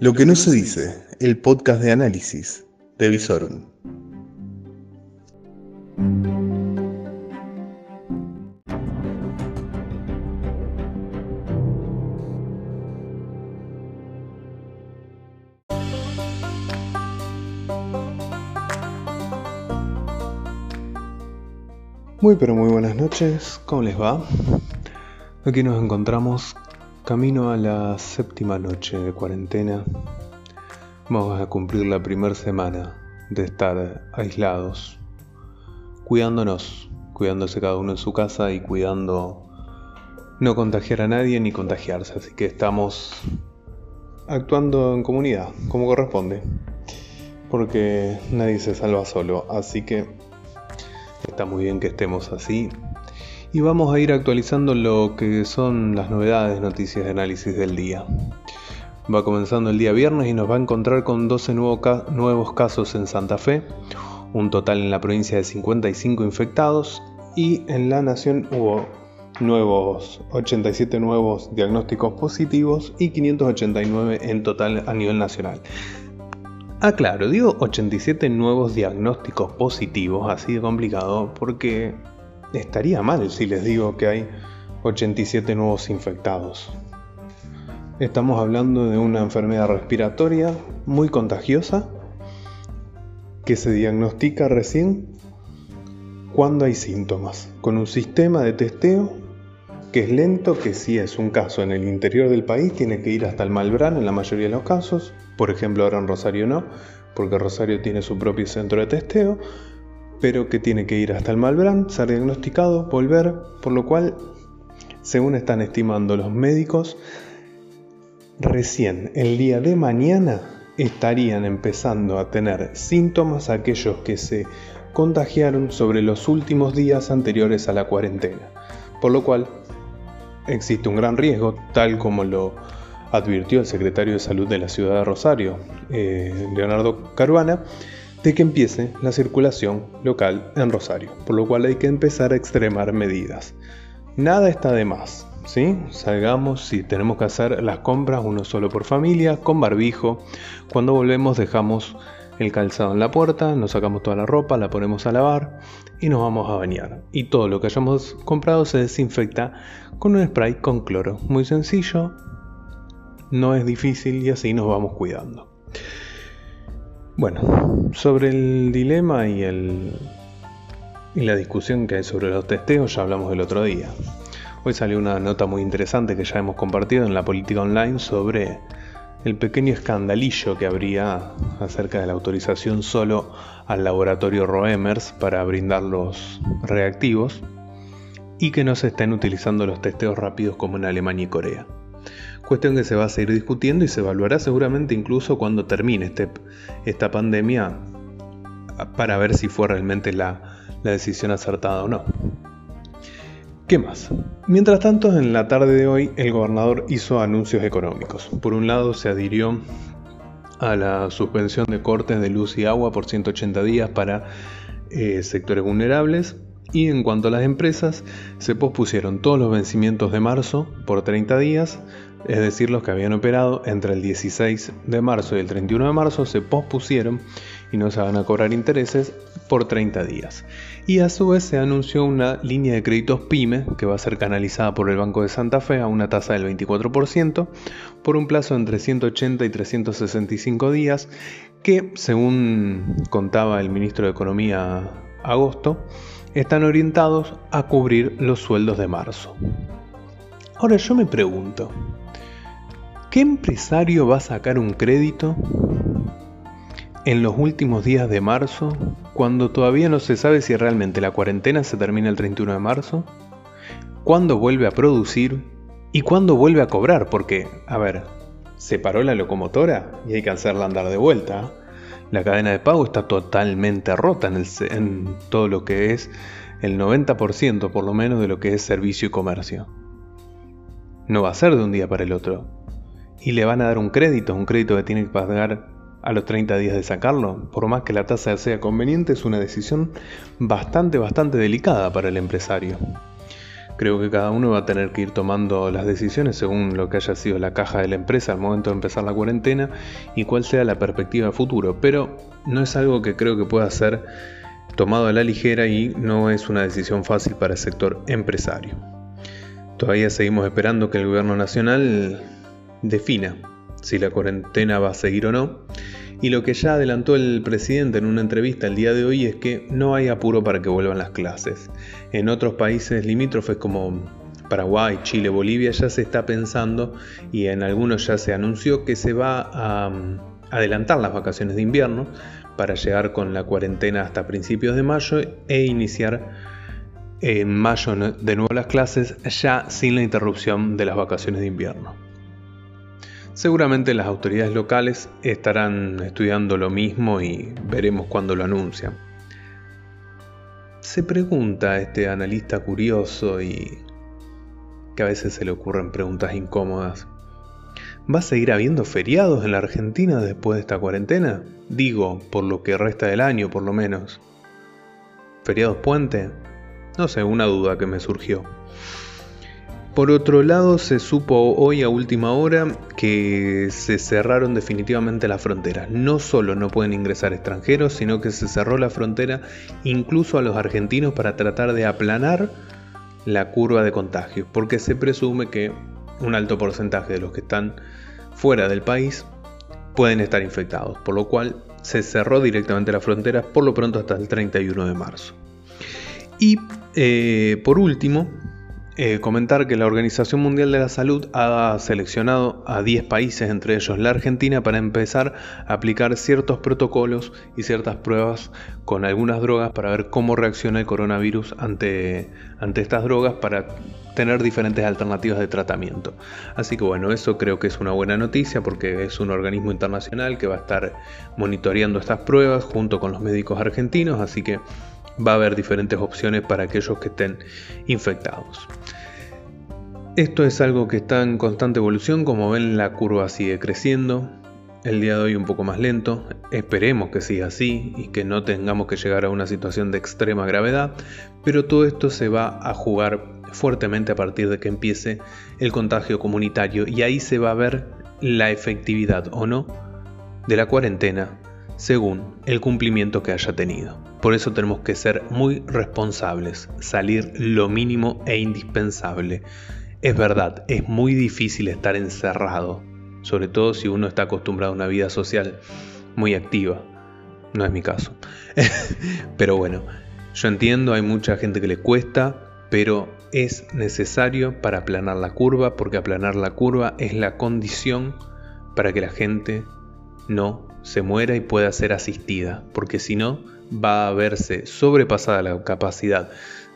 Lo que no se dice, el podcast de análisis de Visorum. Muy pero muy buenas noches, ¿cómo les va? Aquí nos encontramos camino a la séptima noche de cuarentena. Vamos a cumplir la primera semana de estar aislados, cuidándonos, cuidándose cada uno en su casa y cuidando no contagiar a nadie ni contagiarse. Así que estamos actuando en comunidad, como corresponde. Porque nadie se salva solo. Así que está muy bien que estemos así y vamos a ir actualizando lo que son las novedades, noticias de análisis del día. Va comenzando el día viernes y nos va a encontrar con 12 nuevos casos en Santa Fe, un total en la provincia de 55 infectados y en la nación hubo nuevos 87 nuevos diagnósticos positivos y 589 en total a nivel nacional. Ah, claro, digo 87 nuevos diagnósticos positivos, así de complicado, porque estaría mal si les digo que hay 87 nuevos infectados. Estamos hablando de una enfermedad respiratoria muy contagiosa que se diagnostica recién cuando hay síntomas, con un sistema de testeo que es lento, que si es un caso en el interior del país tiene que ir hasta el Malbrán en la mayoría de los casos, por ejemplo ahora en Rosario no, porque Rosario tiene su propio centro de testeo, pero que tiene que ir hasta el Malbrán, ser diagnosticado, volver, por lo cual, según están estimando los médicos, recién el día de mañana estarían empezando a tener síntomas aquellos que se contagiaron sobre los últimos días anteriores a la cuarentena, por lo cual existe un gran riesgo, tal como lo advirtió el secretario de Salud de la ciudad de Rosario, eh, Leonardo Caruana, de que empiece la circulación local en Rosario, por lo cual hay que empezar a extremar medidas. Nada está de más, ¿sí? Salgamos si tenemos que hacer las compras uno solo por familia, con barbijo. Cuando volvemos dejamos el calzado en la puerta, nos sacamos toda la ropa, la ponemos a lavar y nos vamos a bañar. Y todo lo que hayamos comprado se desinfecta con un spray con cloro. Muy sencillo, no es difícil y así nos vamos cuidando. Bueno, sobre el dilema y, el, y la discusión que hay sobre los testeos ya hablamos el otro día. Hoy salió una nota muy interesante que ya hemos compartido en la política online sobre el pequeño escandalillo que habría acerca de la autorización solo al laboratorio Roemers para brindar los reactivos y que no se estén utilizando los testeos rápidos como en Alemania y Corea cuestión que se va a seguir discutiendo y se evaluará seguramente incluso cuando termine este, esta pandemia para ver si fue realmente la, decisión acertada o no. ¿Qué más? Mientras tanto, en la tarde de hoy el gobernador hizo anuncios económicos. Por un lado, se adhirió a la suspensión de cortes de luz y agua por 180 días para eh, sectores vulnerables. Y en cuanto a las empresas, se pospusieron todos los vencimientos de marzo por 30 días, es decir, los que habían operado entre el 16 de marzo y el 31 de marzo se pospusieron y no se van a cobrar intereses por 30 días. Y a su vez se anunció una línea de créditos PYME que va a ser canalizada por el Banco de Santa Fe a una tasa del 24% por un plazo entre 180 y 365 días que, según contaba el ministro de Economía agosto, están orientados a cubrir los sueldos de marzo. Ahora yo me pregunto, ¿Qué empresario va a sacar un crédito en los últimos días de marzo cuando todavía no se sabe si realmente la cuarentena se termina el 31 de marzo? ¿Cuándo vuelve a producir? ¿Y cuándo vuelve a cobrar? Porque, a ver, se paró la locomotora y hay que hacerla andar de vuelta. La cadena de pago está totalmente rota en, en todo lo que es el 90% por lo menos de lo que es servicio y comercio. No va a ser de un día para el otro y le van a dar un crédito, un crédito que tiene que pagar a los 30 días de sacarlo, por más que la tasa sea conveniente, es una decisión bastante, bastante delicada para el empresario. Creo que cada uno va a tener que ir tomando las decisiones según lo que haya sido la caja de la empresa al momento de empezar la cuarentena y cuál sea la perspectiva de futuro. Pero no es algo que creo que pueda ser tomado a la ligera y no es una decisión fácil para el sector empresario. Todavía seguimos esperando que el gobierno nacional defina si la cuarentena va a seguir o no. Y lo que ya adelantó el presidente en una entrevista el día de hoy es que no hay apuro para que vuelvan las clases. En otros países limítrofes como Paraguay, Chile, Bolivia ya se está pensando y en algunos ya se anunció que se va a um, adelantar las vacaciones de invierno para llegar con la cuarentena hasta principios de mayo e iniciar en mayo de nuevo las clases ya sin la interrupción de las vacaciones de invierno. Seguramente las autoridades locales estarán estudiando lo mismo y veremos cuándo lo anuncian. Se pregunta este analista curioso y que a veces se le ocurren preguntas incómodas. ¿Va a seguir habiendo feriados en la Argentina después de esta cuarentena? Digo, por lo que resta del año por lo menos. ¿Feriados puente? No sé, una duda que me surgió. Por otro lado, se supo hoy a última hora que se cerraron definitivamente las fronteras. No solo no pueden ingresar extranjeros, sino que se cerró la frontera incluso a los argentinos para tratar de aplanar la curva de contagio, porque se presume que un alto porcentaje de los que están fuera del país pueden estar infectados, por lo cual se cerró directamente la frontera por lo pronto hasta el 31 de marzo. Y eh, por último, eh, comentar que la Organización Mundial de la Salud ha seleccionado a 10 países, entre ellos la Argentina, para empezar a aplicar ciertos protocolos y ciertas pruebas con algunas drogas para ver cómo reacciona el coronavirus ante, ante estas drogas para tener diferentes alternativas de tratamiento. Así que bueno, eso creo que es una buena noticia porque es un organismo internacional que va a estar monitoreando estas pruebas junto con los médicos argentinos, así que va a haber diferentes opciones para aquellos que estén infectados. Esto es algo que está en constante evolución, como ven la curva sigue creciendo, el día de hoy un poco más lento, esperemos que siga así y que no tengamos que llegar a una situación de extrema gravedad, pero todo esto se va a jugar fuertemente a partir de que empiece el contagio comunitario y ahí se va a ver la efectividad o no de la cuarentena según el cumplimiento que haya tenido. Por eso tenemos que ser muy responsables, salir lo mínimo e indispensable. Es verdad, es muy difícil estar encerrado, sobre todo si uno está acostumbrado a una vida social muy activa. No es mi caso. pero bueno, yo entiendo, hay mucha gente que le cuesta, pero es necesario para aplanar la curva, porque aplanar la curva es la condición para que la gente no se muera y pueda ser asistida, porque si no va a verse sobrepasada la capacidad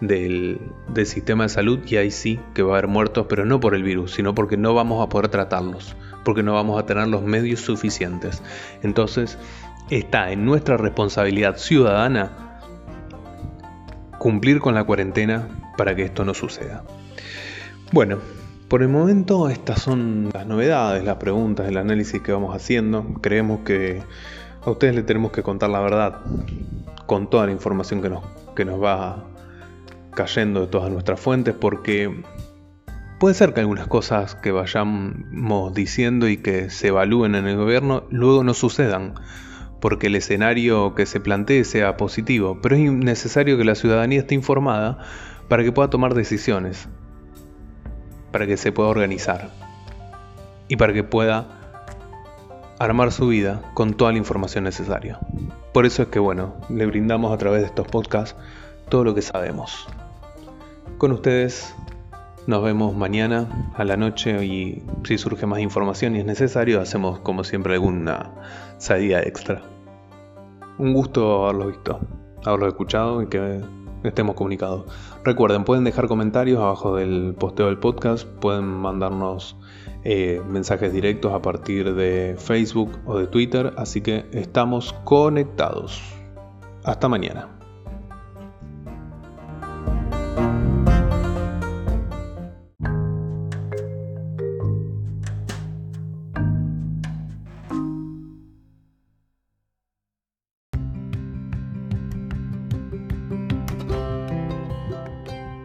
del, sistema de salud y ahí sí que va a haber muertos, pero no por el virus, sino porque no vamos a poder tratarlos, porque no vamos a tener los medios suficientes. Entonces está en nuestra responsabilidad ciudadana cumplir con la cuarentena para que esto no suceda. Bueno, por el momento estas son las novedades, las preguntas, el análisis que vamos haciendo. Creemos que a ustedes les tenemos que contar la verdad con toda la información que nos, que nos va cayendo de todas nuestras fuentes porque puede ser que algunas cosas que vayamos diciendo y que se evalúen en el gobierno luego no sucedan porque el escenario que se plantee sea positivo, pero es necesario que la ciudadanía esté informada para que pueda tomar decisiones para que se pueda organizar y para que pueda armar su vida con toda la información necesaria. Por eso es que, bueno, le brindamos a través de estos podcasts todo lo que sabemos. Con ustedes nos vemos mañana a la noche y si surge más información y es necesario, hacemos como siempre alguna salida extra. Un gusto haberlo visto, haberlo escuchado y que estemos comunicados. Recuerden, pueden dejar comentarios abajo del posteo del podcast, pueden mandarnos eh, mensajes directos a partir de Facebook o de Twitter, así que estamos conectados. Hasta mañana.